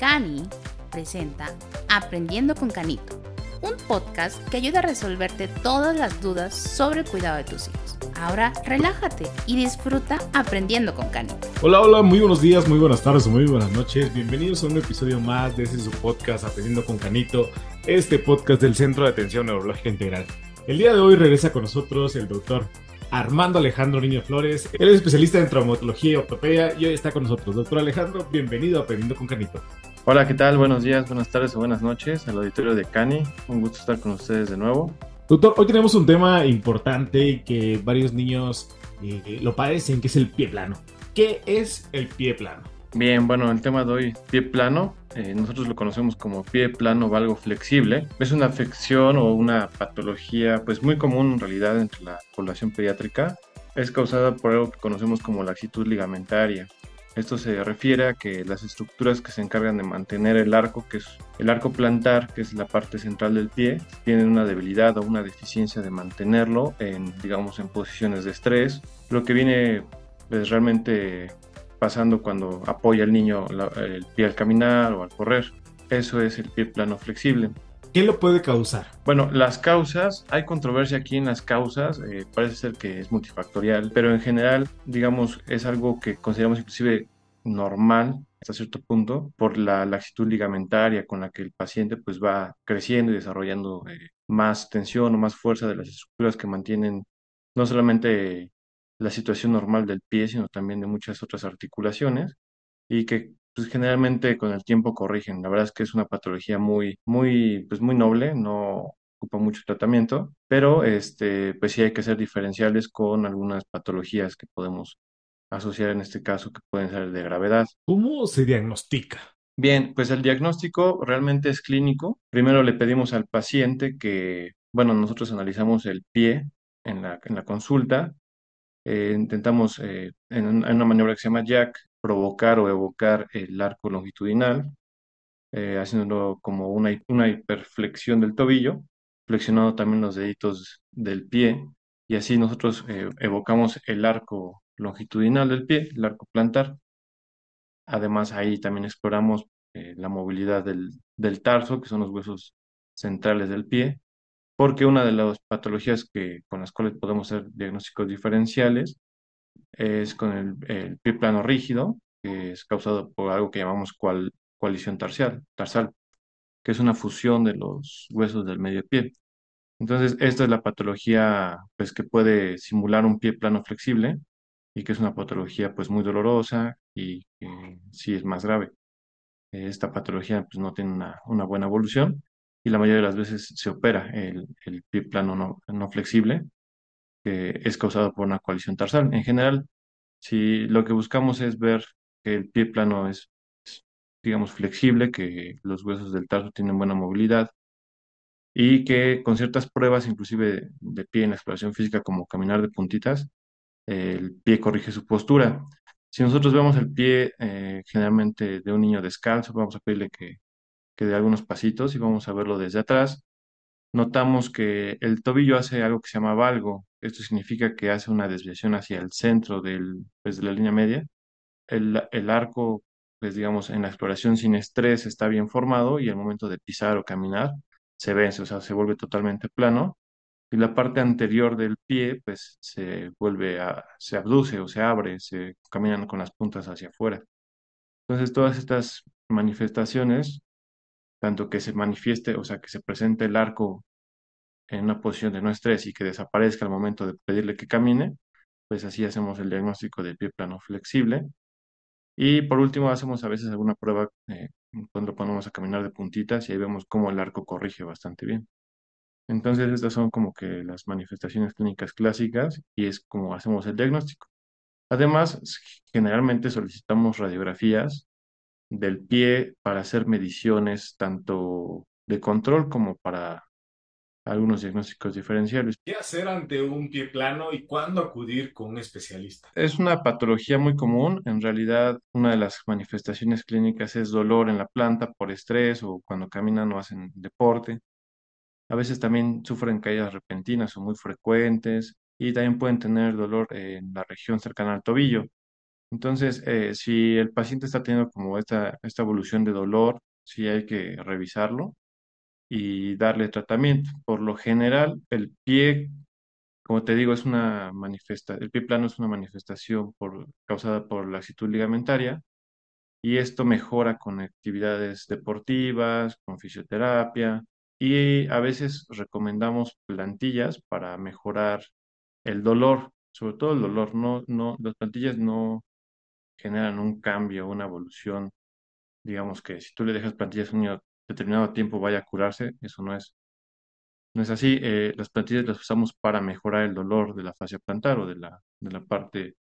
Cani presenta Aprendiendo con Canito, un podcast que ayuda a resolverte todas las dudas sobre el cuidado de tus hijos. Ahora relájate y disfruta aprendiendo con Canito. Hola, hola, muy buenos días, muy buenas tardes o muy buenas noches. Bienvenidos a un episodio más de este podcast Aprendiendo con Canito, este podcast del Centro de Atención Neurológica Integral. El día de hoy regresa con nosotros el doctor Armando Alejandro Niño Flores. Él es especialista en traumatología y ortopedia y hoy está con nosotros. Doctor Alejandro, bienvenido a Aprendiendo con Canito. Hola, ¿qué tal? Buenos días, buenas tardes o buenas noches al auditorio de Cani. Un gusto estar con ustedes de nuevo. Doctor, hoy tenemos un tema importante que varios niños eh, lo padecen, que es el pie plano. ¿Qué es el pie plano? Bien, bueno, el tema de hoy, pie plano, eh, nosotros lo conocemos como pie plano valgo flexible. Es una afección o una patología pues muy común en realidad entre la población pediátrica. Es causada por algo que conocemos como laxitud ligamentaria. Esto se refiere a que las estructuras que se encargan de mantener el arco, que es el arco plantar, que es la parte central del pie, tienen una debilidad o una deficiencia de mantenerlo en, digamos, en posiciones de estrés, lo que viene pues, realmente pasando cuando apoya el niño el pie al caminar o al correr. Eso es el pie plano flexible. ¿Qué lo puede causar? Bueno, las causas, hay controversia aquí en las causas, eh, parece ser que es multifactorial, pero en general, digamos, es algo que consideramos inclusive normal hasta cierto punto por la laxitud ligamentaria con la que el paciente pues va creciendo y desarrollando eh, más tensión o más fuerza de las estructuras que mantienen no solamente la situación normal del pie, sino también de muchas otras articulaciones y que pues, generalmente con el tiempo corrigen. La verdad es que es una patología muy, muy, pues, muy noble, no ocupa mucho tratamiento, pero este, pues sí hay que ser diferenciales con algunas patologías que podemos asociar en este caso que pueden ser de gravedad. ¿Cómo se diagnostica? Bien, pues el diagnóstico realmente es clínico. Primero le pedimos al paciente que, bueno, nosotros analizamos el pie en la, en la consulta eh, intentamos eh, en, una maniobra que se llama jack provocar o evocar el arco longitudinal, eh, haciéndolo como una, una hiperflexión del tobillo, flexionando también los deditos del pie, y así nosotros evocamos el arco longitudinal del pie, el arco plantar. Además, ahí también exploramos la movilidad del, del tarso, que son los huesos centrales del pie, porque una de las patologías que, con las cuales podemos hacer diagnósticos diferenciales es con el, pie plano rígido, que es causado por algo que llamamos cual, coalición tarsal, tarsal, que es una fusión de los huesos del medio pie. Entonces, esta es la patología pues, que puede simular un pie plano flexible y que es una patología pues, muy dolorosa y que sí es más grave. Esta patología pues, no tiene una, una buena evolución y la mayoría de las veces se opera el, pie plano no, flexible, que es causado por una coalición tarsal. En general, si lo que buscamos es ver que el pie plano es, digamos, flexible, que los huesos del tarso tienen buena movilidad y que con ciertas pruebas, inclusive de pie en la exploración física, como caminar de puntitas, el pie corrige su postura. Si nosotros vemos el pie eh, generalmente de un niño descalzo, vamos a pedirle que que de algunos pasitos y vamos a verlo desde atrás. Notamos que el tobillo hace algo que se llama valgo. Esto significa que hace una desviación hacia el centro del, pues, de la línea media. El, el arco, pues digamos, en la exploración sin estrés está bien formado y al momento de pisar o caminar se vence, o sea, se vuelve totalmente plano y la parte anterior del pie pues se vuelve a, se abduce o se abre, se caminan con las puntas hacia afuera. Entonces todas estas manifestaciones tanto que se manifieste, o sea, que se presente el arco en una posición de no estrés y que desaparezca al momento de pedirle que camine, pues así hacemos el diagnóstico del pie plano flexible. Y por último, hacemos a veces alguna prueba eh, cuando ponemos a caminar de puntitas y ahí vemos cómo el arco corrige bastante bien. Entonces, estas son como que las manifestaciones clínicas clásicas y es como hacemos el diagnóstico. Además, generalmente solicitamos radiografías del pie para hacer mediciones tanto de control como para algunos diagnósticos diferenciales. ¿Qué hacer ante un pie plano y cuándo acudir con un especialista? Es una patología muy común. En realidad, una de las manifestaciones clínicas es dolor en la planta por estrés o cuando caminan o hacen deporte. A veces también sufren caídas repentinas o muy frecuentes y también pueden tener dolor en la región cercana al tobillo. Entonces, eh, si el paciente está teniendo como esta, esta evolución de dolor, sí hay que revisarlo y darle tratamiento. Por lo general, el pie, como te digo, es una manifesta, el pie plano es una manifestación por, causada por la laxitud ligamentaria y esto mejora con actividades deportivas, con fisioterapia y a veces recomendamos plantillas para mejorar el dolor, sobre todo el dolor. No, no, las plantillas no generan un cambio, una evolución. Digamos que si tú le dejas plantillas un determinado tiempo vaya a curarse, eso no es, no es así. Eh, las plantillas las usamos para mejorar el dolor de la fascia plantar o de la, de la parte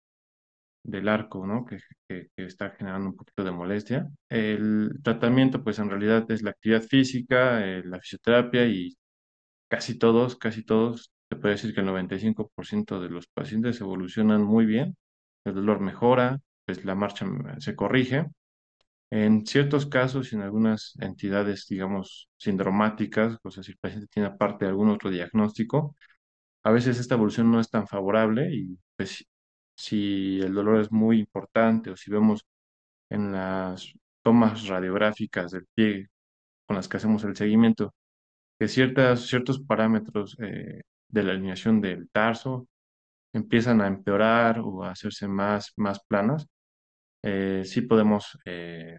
del arco, ¿no? Que, que, está generando un poquito de molestia. El tratamiento, pues en realidad es la actividad física, eh, la fisioterapia y casi todos, casi todos, te puede decir que el 95% de los pacientes evolucionan muy bien, el dolor mejora, pues la marcha se corrige. En ciertos casos, en algunas entidades, digamos, sindromáticas, o sea, si el paciente tiene aparte algún otro diagnóstico, a veces esta evolución no es tan favorable y pues si el dolor es muy importante o si vemos en las tomas radiográficas del pie con las que hacemos el seguimiento que ciertas, ciertos parámetros eh, de la alineación del tarso empiezan a empeorar o a hacerse más, más planas, eh, sí podemos eh,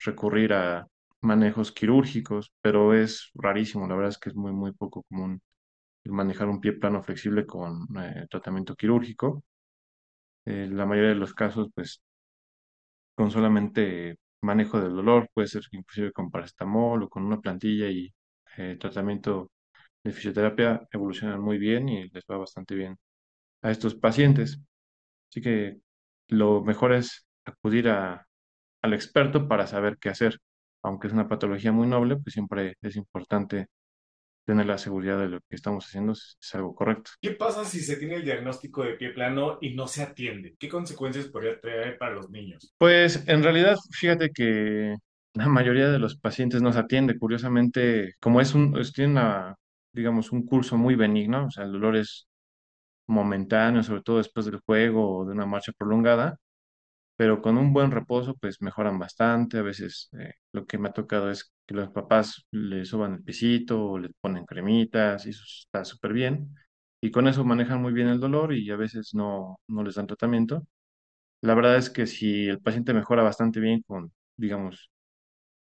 recurrir a manejos quirúrgicos, pero es rarísimo, la verdad es que es muy, muy poco común manejar un pie plano flexible con tratamiento quirúrgico. la mayoría de los casos, pues, con solamente manejo del dolor, puede ser inclusive con paracetamol o con una plantilla y tratamiento de fisioterapia evolucionan muy bien y les va bastante bien a estos pacientes. Así que lo mejor es acudir a, al experto para saber qué hacer. Aunque es una patología muy noble, pues siempre es importante tener la seguridad de lo que estamos haciendo es, algo correcto. ¿Qué pasa si se tiene el diagnóstico de pie plano y no se atiende? ¿Qué consecuencias podría traer para los niños? Pues en realidad, fíjate que la mayoría de los pacientes no se atiende. Curiosamente, como es un, es, tiene una, digamos, un curso muy benigno, o sea, el dolor es momentáneo, sobre todo después del juego o de una marcha prolongada, pero con un buen reposo, pues mejoran bastante. A veces eh, lo que me ha tocado es que los papás le suban el pisito o le ponen cremitas y eso está súper bien. Y con eso manejan muy bien el dolor y a veces no, no les dan tratamiento. La verdad es que si el paciente mejora bastante bien con, digamos,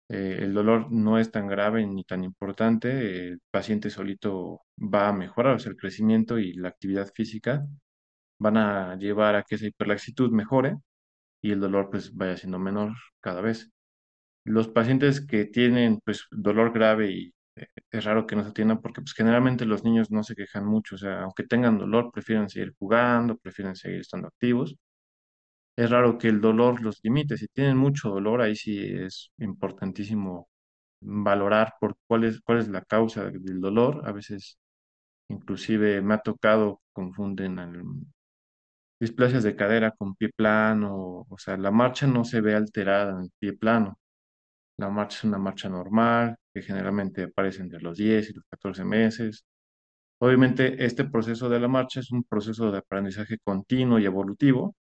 eh, el dolor no es tan grave ni tan importante, el paciente solito va a mejorar, o sea, el crecimiento y la actividad física van a llevar a que esa hiperlaxitud mejore y el dolor pues vaya siendo menor cada vez. Los pacientes que tienen pues dolor grave y eh, es raro que no se atiendan porque pues generalmente los niños no se quejan mucho, o sea, aunque tengan dolor, prefieren seguir jugando, prefieren seguir estando activos. Es raro que el dolor los limite. Si tienen mucho dolor, ahí sí es importantísimo valorar por cuál es, cuál es la causa del dolor. A veces inclusive me ha tocado, confunden al, displasias de cadera con pie plano, o sea, la marcha no se ve alterada en el pie plano. La marcha es una marcha normal, que generalmente aparece entre los 10 y los 14 meses. Obviamente, este proceso de la marcha es un proceso de aprendizaje continuo y evolutivo,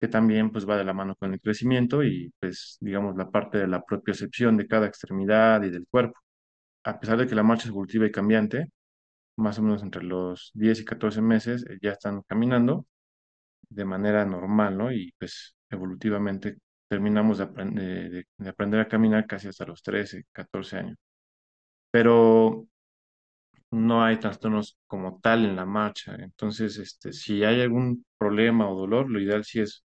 que también pues va de la mano con el crecimiento y pues digamos la parte de la propiocepción de cada extremidad y del cuerpo. A pesar de que la marcha es evolutiva y cambiante, más o menos entre los 10 y 14 meses eh, ya están caminando de manera normal, ¿no? Y pues evolutivamente terminamos de, aprender, de, aprender a caminar casi hasta los 13, 14 años. Pero no hay trastornos como tal en la marcha. Entonces, este, si hay algún problema o dolor, lo ideal sí es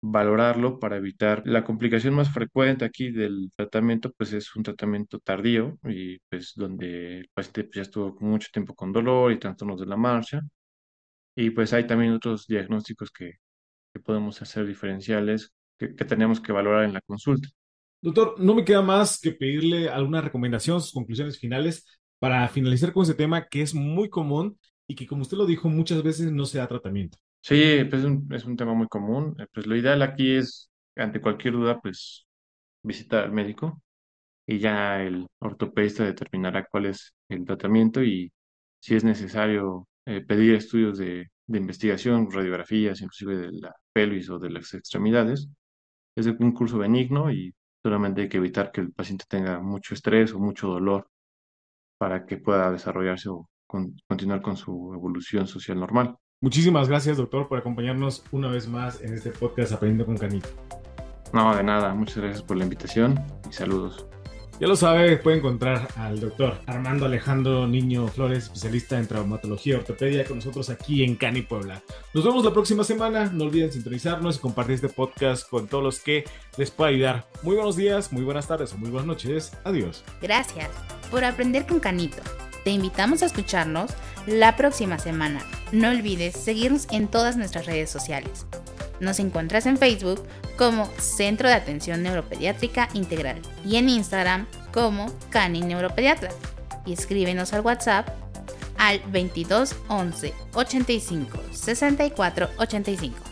valorarlo para evitar la complicación más frecuente aquí del tratamiento, pues es un tratamiento tardío y pues donde el paciente pues, ya estuvo mucho tiempo con dolor y trastornos de la marcha y pues hay también otros diagnósticos que, podemos hacer diferenciales que, tenemos que valorar en la consulta. Doctor, no me queda más que pedirle alguna recomendación, sus conclusiones finales para finalizar con ese tema que es muy común y que, como usted lo dijo, muchas veces no se da tratamiento. Sí, pues es un, es un tema muy común. Eh, pues lo ideal aquí es, ante cualquier duda, pues visitar al médico y ya el ortopedista determinará cuál es el tratamiento y si es necesario eh, pedir estudios de, de, investigación, radiografías, inclusive de la pelvis o de las extremidades. Es un curso benigno y solamente hay que evitar que el paciente tenga mucho estrés o mucho dolor para que pueda desarrollarse o continuar con su evolución social normal. Muchísimas gracias, doctor, por acompañarnos una vez más en este podcast Aprendiendo con Canito. No, de nada. Muchas gracias por la invitación y saludos. Ya lo sabe, puede encontrar al doctor Armando Alejandro Niño Flores, especialista en traumatología y ortopedia, con nosotros aquí en Cani Puebla. Nos vemos la próxima semana. No olviden sintonizarnos y compartir este podcast con todos los que les pueda ayudar. Muy buenos días, muy buenas tardes o muy buenas noches. Adiós. Gracias por aprender con Canito. Te invitamos a escucharnos la próxima semana. No olvides seguirnos en todas nuestras redes sociales. Nos encuentras en Facebook como Centro de Atención Neuropediátrica Integral y en Instagram como Cani Neuropediatra. Y escríbenos al WhatsApp al 22 11 85 64 85.